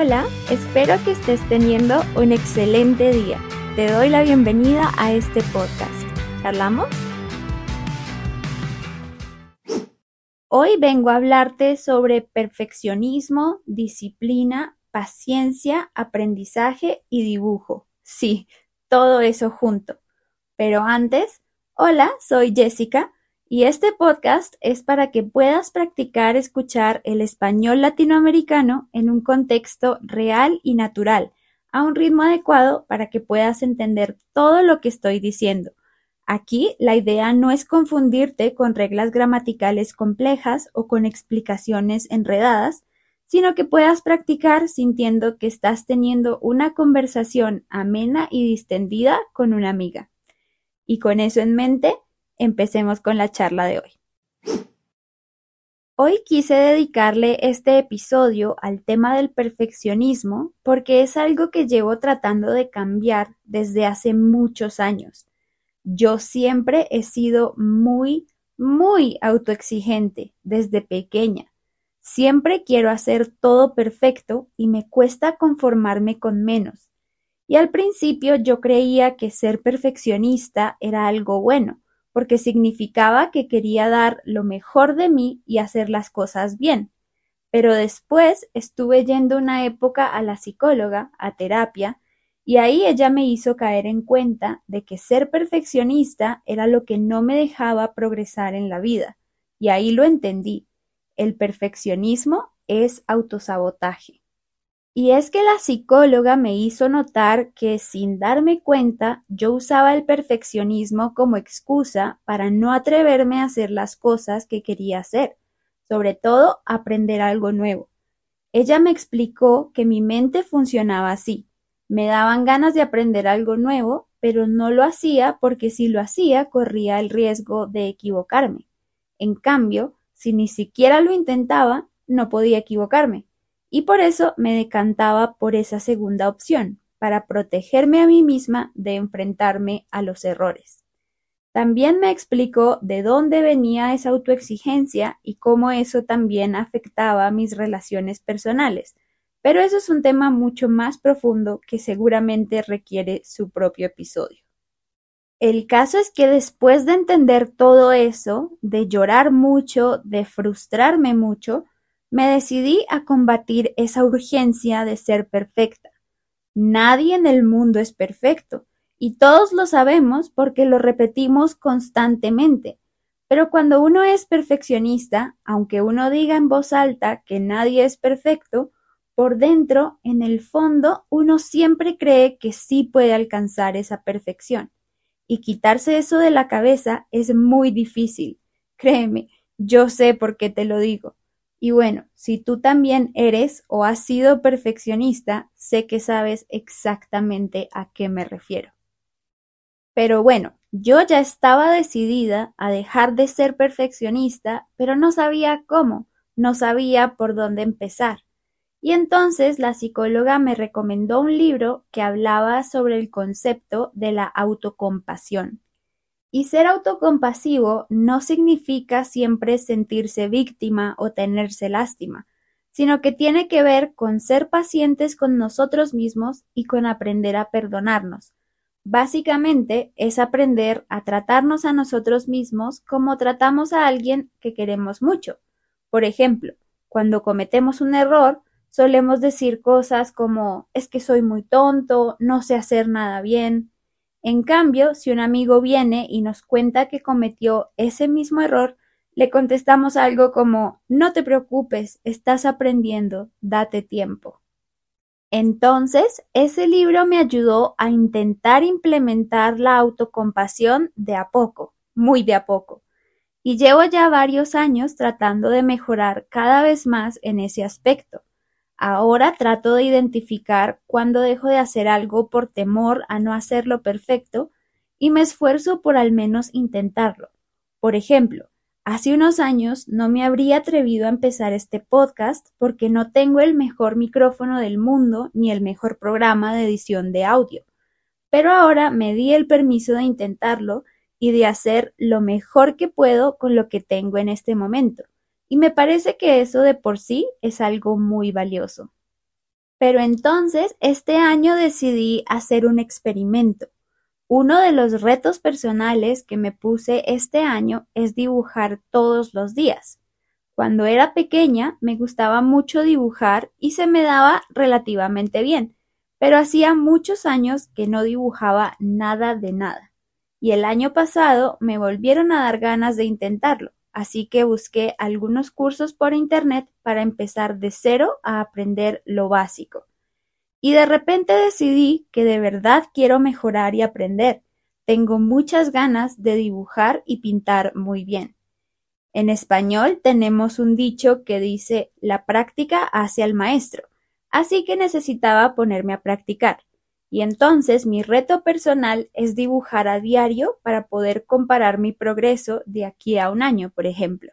Hola, espero que estés teniendo un excelente día. Te doy la bienvenida a este podcast. ¿Hablamos? Hoy vengo a hablarte sobre perfeccionismo, disciplina, paciencia, aprendizaje y dibujo. Sí, todo eso junto. Pero antes, hola, soy Jessica y este podcast es para que puedas practicar escuchar el español latinoamericano en un contexto real y natural, a un ritmo adecuado para que puedas entender todo lo que estoy diciendo. Aquí la idea no es confundirte con reglas gramaticales complejas o con explicaciones enredadas, sino que puedas practicar sintiendo que estás teniendo una conversación amena y distendida con una amiga. Y con eso en mente, empecemos con la charla de hoy. Hoy quise dedicarle este episodio al tema del perfeccionismo porque es algo que llevo tratando de cambiar desde hace muchos años. Yo siempre he sido muy, muy autoexigente desde pequeña. Siempre quiero hacer todo perfecto y me cuesta conformarme con menos. Y al principio yo creía que ser perfeccionista era algo bueno, porque significaba que quería dar lo mejor de mí y hacer las cosas bien. Pero después estuve yendo una época a la psicóloga, a terapia, y ahí ella me hizo caer en cuenta de que ser perfeccionista era lo que no me dejaba progresar en la vida. Y ahí lo entendí. El perfeccionismo es autosabotaje. Y es que la psicóloga me hizo notar que sin darme cuenta yo usaba el perfeccionismo como excusa para no atreverme a hacer las cosas que quería hacer, sobre todo aprender algo nuevo. Ella me explicó que mi mente funcionaba así. Me daban ganas de aprender algo nuevo, pero no lo hacía porque si lo hacía corría el riesgo de equivocarme. En cambio, si ni siquiera lo intentaba, no podía equivocarme y por eso me decantaba por esa segunda opción, para protegerme a mí misma de enfrentarme a los errores. También me explicó de dónde venía esa autoexigencia y cómo eso también afectaba mis relaciones personales, pero eso es un tema mucho más profundo que seguramente requiere su propio episodio. El caso es que después de entender todo eso, de llorar mucho, de frustrarme mucho, me decidí a combatir esa urgencia de ser perfecta. Nadie en el mundo es perfecto, y todos lo sabemos porque lo repetimos constantemente. Pero cuando uno es perfeccionista, aunque uno diga en voz alta que nadie es perfecto, por dentro, en el fondo, uno siempre cree que sí puede alcanzar esa perfección. Y quitarse eso de la cabeza es muy difícil. Créeme, yo sé por qué te lo digo. Y bueno, si tú también eres o has sido perfeccionista, sé que sabes exactamente a qué me refiero. Pero bueno, yo ya estaba decidida a dejar de ser perfeccionista, pero no sabía cómo, no sabía por dónde empezar. Y entonces la psicóloga me recomendó un libro que hablaba sobre el concepto de la autocompasión. Y ser autocompasivo no significa siempre sentirse víctima o tenerse lástima, sino que tiene que ver con ser pacientes con nosotros mismos y con aprender a perdonarnos. Básicamente es aprender a tratarnos a nosotros mismos como tratamos a alguien que queremos mucho. Por ejemplo, cuando cometemos un error, solemos decir cosas como es que soy muy tonto, no sé hacer nada bien, en cambio, si un amigo viene y nos cuenta que cometió ese mismo error, le contestamos algo como No te preocupes, estás aprendiendo, date tiempo. Entonces, ese libro me ayudó a intentar implementar la autocompasión de a poco, muy de a poco. Y llevo ya varios años tratando de mejorar cada vez más en ese aspecto. Ahora trato de identificar cuándo dejo de hacer algo por temor a no hacerlo perfecto y me esfuerzo por al menos intentarlo. Por ejemplo, hace unos años no me habría atrevido a empezar este podcast porque no tengo el mejor micrófono del mundo ni el mejor programa de edición de audio. Pero ahora me di el permiso de intentarlo y de hacer lo mejor que puedo con lo que tengo en este momento. Y me parece que eso de por sí es algo muy valioso. Pero entonces este año decidí hacer un experimento. Uno de los retos personales que me puse este año es dibujar todos los días. Cuando era pequeña me gustaba mucho dibujar y se me daba relativamente bien, pero hacía muchos años que no dibujaba nada de nada. Y el año pasado me volvieron a dar ganas de intentarlo, así que busqué algunos cursos por internet para empezar de cero a aprender lo básico. Y de repente decidí que de verdad quiero mejorar y aprender. Tengo muchas ganas de dibujar y pintar muy bien. En español tenemos un dicho que dice la práctica hace al maestro, así que necesitaba ponerme a practicar. Y entonces mi reto personal es dibujar a diario para poder comparar mi progreso de aquí a un año, por ejemplo.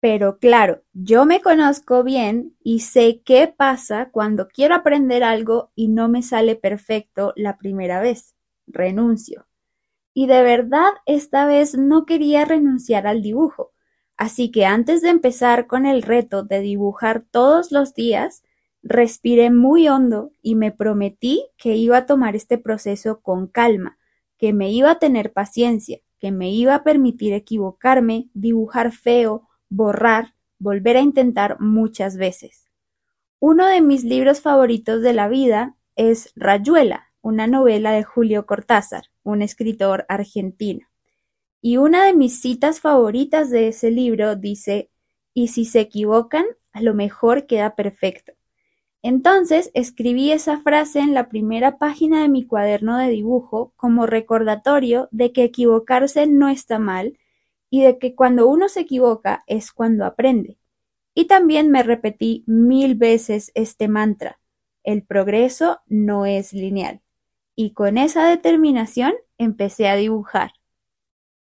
Pero claro, yo me conozco bien y sé qué pasa cuando quiero aprender algo y no me sale perfecto la primera vez. Renuncio. Y de verdad esta vez no quería renunciar al dibujo. Así que antes de empezar con el reto de dibujar todos los días, respiré muy hondo y me prometí que iba a tomar este proceso con calma, que me iba a tener paciencia, que me iba a permitir equivocarme, dibujar feo, borrar, volver a intentar muchas veces. Uno de mis libros favoritos de la vida es Rayuela, una novela de Julio Cortázar, un escritor argentino. Y una de mis citas favoritas de ese libro dice, y si se equivocan, a lo mejor queda perfecto. Entonces escribí esa frase en la primera página de mi cuaderno de dibujo como recordatorio de que equivocarse no está mal y de que cuando uno se equivoca es cuando aprende. Y también me repetí mil veces este mantra, el progreso no es lineal. Y con esa determinación empecé a dibujar.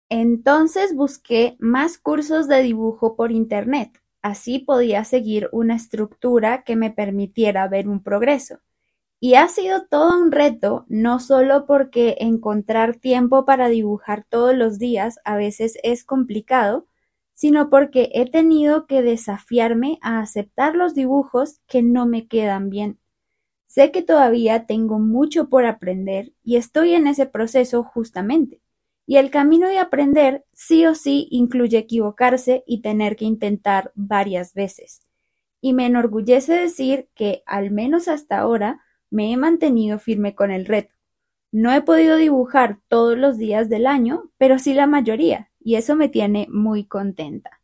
Entonces busqué más cursos de dibujo por Internet. Así podía seguir una estructura que me permitiera ver un progreso. Y ha sido todo un reto, no solo porque encontrar tiempo para dibujar todos los días a veces es complicado, sino porque he tenido que desafiarme a aceptar los dibujos que no me quedan bien. Sé que todavía tengo mucho por aprender y estoy en ese proceso justamente. Y el camino de aprender sí o sí incluye equivocarse y tener que intentar varias veces. Y me enorgullece decir que, al menos hasta ahora, me he mantenido firme con el reto. No he podido dibujar todos los días del año, pero sí la mayoría, y eso me tiene muy contenta.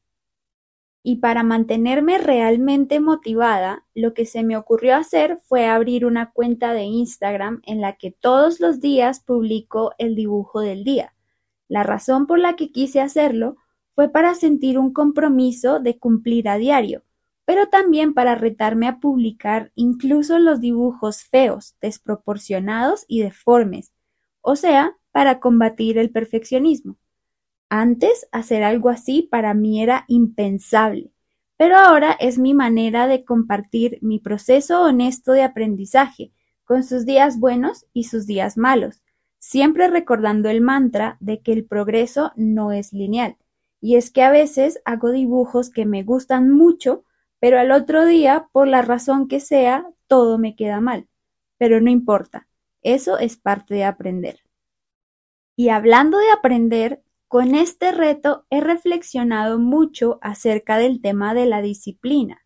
Y para mantenerme realmente motivada, lo que se me ocurrió hacer fue abrir una cuenta de Instagram en la que todos los días publico el dibujo del día. La razón por la que quise hacerlo fue para sentir un compromiso de cumplir a diario, pero también para retarme a publicar incluso los dibujos feos, desproporcionados y deformes, o sea, para combatir el perfeccionismo. Antes hacer algo así para mí era impensable, pero ahora es mi manera de compartir mi proceso honesto de aprendizaje, con sus días buenos y sus días malos, siempre recordando el mantra de que el progreso no es lineal, y es que a veces hago dibujos que me gustan mucho, pero al otro día, por la razón que sea, todo me queda mal. Pero no importa, eso es parte de aprender. Y hablando de aprender, con este reto he reflexionado mucho acerca del tema de la disciplina.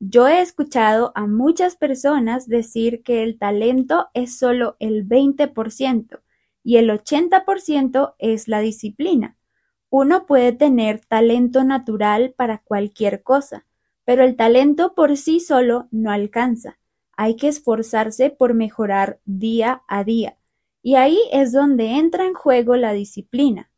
Yo he escuchado a muchas personas decir que el talento es solo el 20% y el 80% es la disciplina. Uno puede tener talento natural para cualquier cosa, pero el talento por sí solo no alcanza. Hay que esforzarse por mejorar día a día. Y ahí es donde entra en juego la disciplina.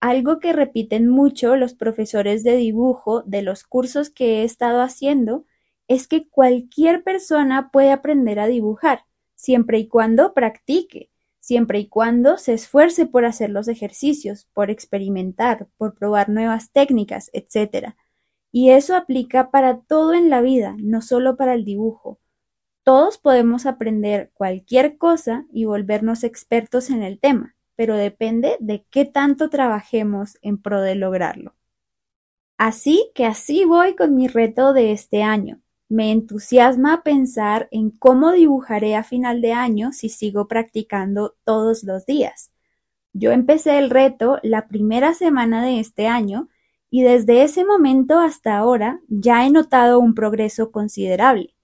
Algo que repiten mucho los profesores de dibujo de los cursos que he estado haciendo es que cualquier persona puede aprender a dibujar, siempre y cuando practique, siempre y cuando se esfuerce por hacer los ejercicios, por experimentar, por probar nuevas técnicas, etc. Y eso aplica para todo en la vida, no solo para el dibujo. Todos podemos aprender cualquier cosa y volvernos expertos en el tema, pero depende de qué tanto trabajemos en pro de lograrlo. Así que así voy con mi reto de este año, Me entusiasma pensar en cómo dibujaré a final de año si sigo practicando todos los días. Yo empecé el reto la primera semana de este año y desde ese momento hasta ahora ya he notado un progreso considerable.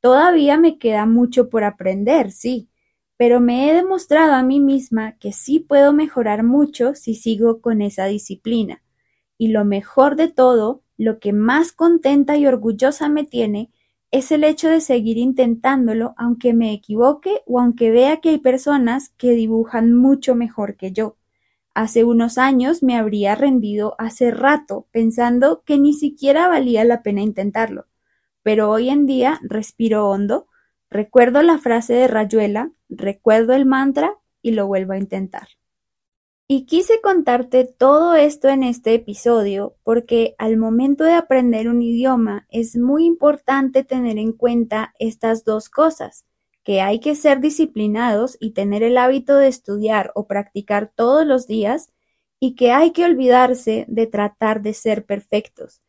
Todavía me queda mucho por aprender, sí, pero me he demostrado a mí misma que sí puedo mejorar mucho si sigo con esa disciplina. Y lo mejor de todo, lo que más contenta y orgullosa me tiene, es el hecho de seguir intentándolo aunque me equivoque o aunque vea que hay personas que dibujan mucho mejor que yo. Hace unos años me habría rendido hace rato pensando que ni siquiera valía la pena intentarlo. Pero hoy en día respiro hondo, Recuerdo la frase de Rayuela, recuerdo el mantra y lo vuelvo a intentar. Y quise contarte todo esto en este episodio porque al momento de aprender un idioma es muy importante tener en cuenta estas dos cosas, que hay que ser disciplinados y tener el hábito de estudiar o practicar todos los días y que hay que olvidarse de tratar de ser perfectos.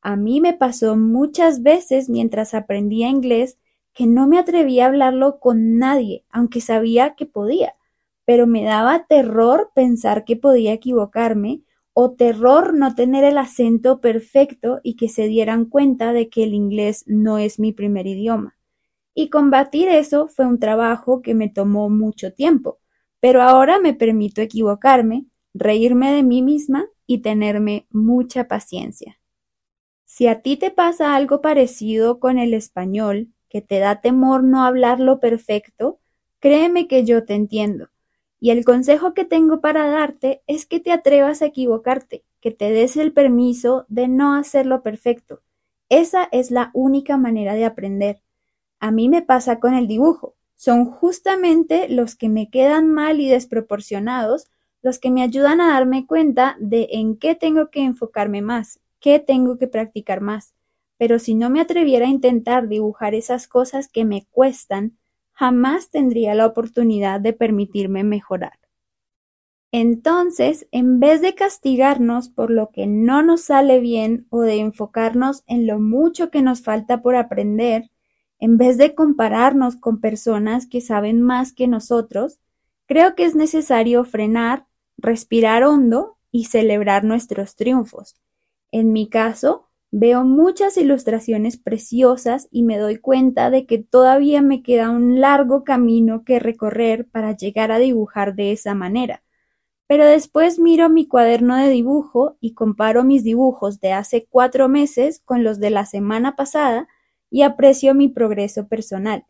A mí me pasó muchas veces mientras aprendía inglés que no me atrevía a hablarlo con nadie, aunque sabía que podía, pero me daba terror pensar que podía equivocarme o terror no tener el acento perfecto y que se dieran cuenta de que el inglés no es mi primer idioma. Y combatir eso fue un trabajo que me tomó mucho tiempo, pero ahora me permito equivocarme, reírme de mí misma y tenerme mucha paciencia. Si a ti te pasa algo parecido con el español, que te da temor no hablarlo perfecto, créeme que yo te entiendo. Y el consejo que tengo para darte es que te atrevas a equivocarte, que te des el permiso de no hacerlo perfecto. Esa es la única manera de aprender. A mí me pasa con el dibujo. Son justamente los que me quedan mal y desproporcionados los que me ayudan a darme cuenta de en qué tengo que enfocarme más, qué tengo que practicar más pero si no me atreviera a intentar dibujar esas cosas que me cuestan, jamás tendría la oportunidad de permitirme mejorar. Entonces, en vez de castigarnos por lo que no nos sale bien o de enfocarnos en lo mucho que nos falta por aprender, en vez de compararnos con personas que saben más que nosotros, creo que es necesario frenar, respirar hondo y celebrar nuestros triunfos. En mi caso, Veo muchas ilustraciones preciosas y me doy cuenta de que todavía me queda un largo camino que recorrer para llegar a dibujar de esa manera. Pero después miro mi cuaderno de dibujo y comparo mis dibujos de hace cuatro meses con los de la semana pasada y aprecio mi progreso personal.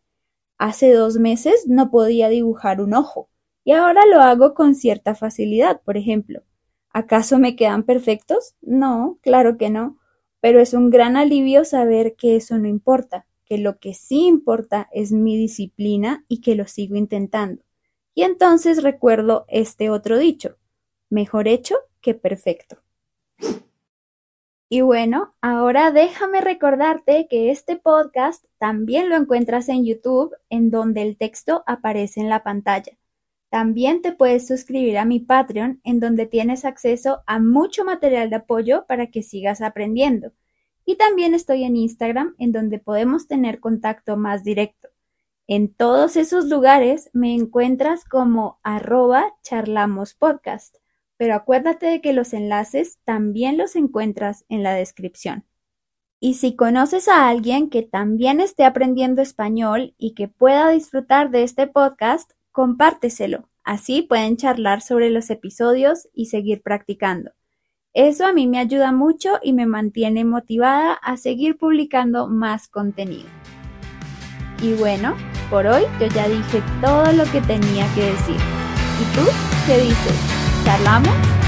Hace dos meses no podía dibujar un ojo y ahora lo hago con cierta facilidad, por ejemplo. ¿Acaso me quedan perfectos? No, claro que no pero es un gran alivio saber que eso no importa, que lo que sí importa es mi disciplina y que lo sigo intentando. Y entonces recuerdo este otro dicho, mejor hecho que perfecto. Y bueno, ahora déjame recordarte que este podcast también lo encuentras en YouTube, en donde el texto aparece en la pantalla. También te puedes suscribir a mi Patreon, en donde tienes acceso a mucho material de apoyo para que sigas aprendiendo. Y también estoy en Instagram, en donde podemos tener contacto más directo. En todos esos lugares me encuentras como arroba charlamospodcast, pero acuérdate de que los enlaces también los encuentras en la descripción. Y si conoces a alguien que también esté aprendiendo español y que pueda disfrutar de este podcast, compárteselo, así pueden charlar sobre los episodios y seguir practicando. Eso a mí me ayuda mucho y me mantiene motivada a seguir publicando más contenido. Y bueno, por hoy yo ya dije todo lo que tenía que decir. ¿Y tú qué dices? ¿Charlamos?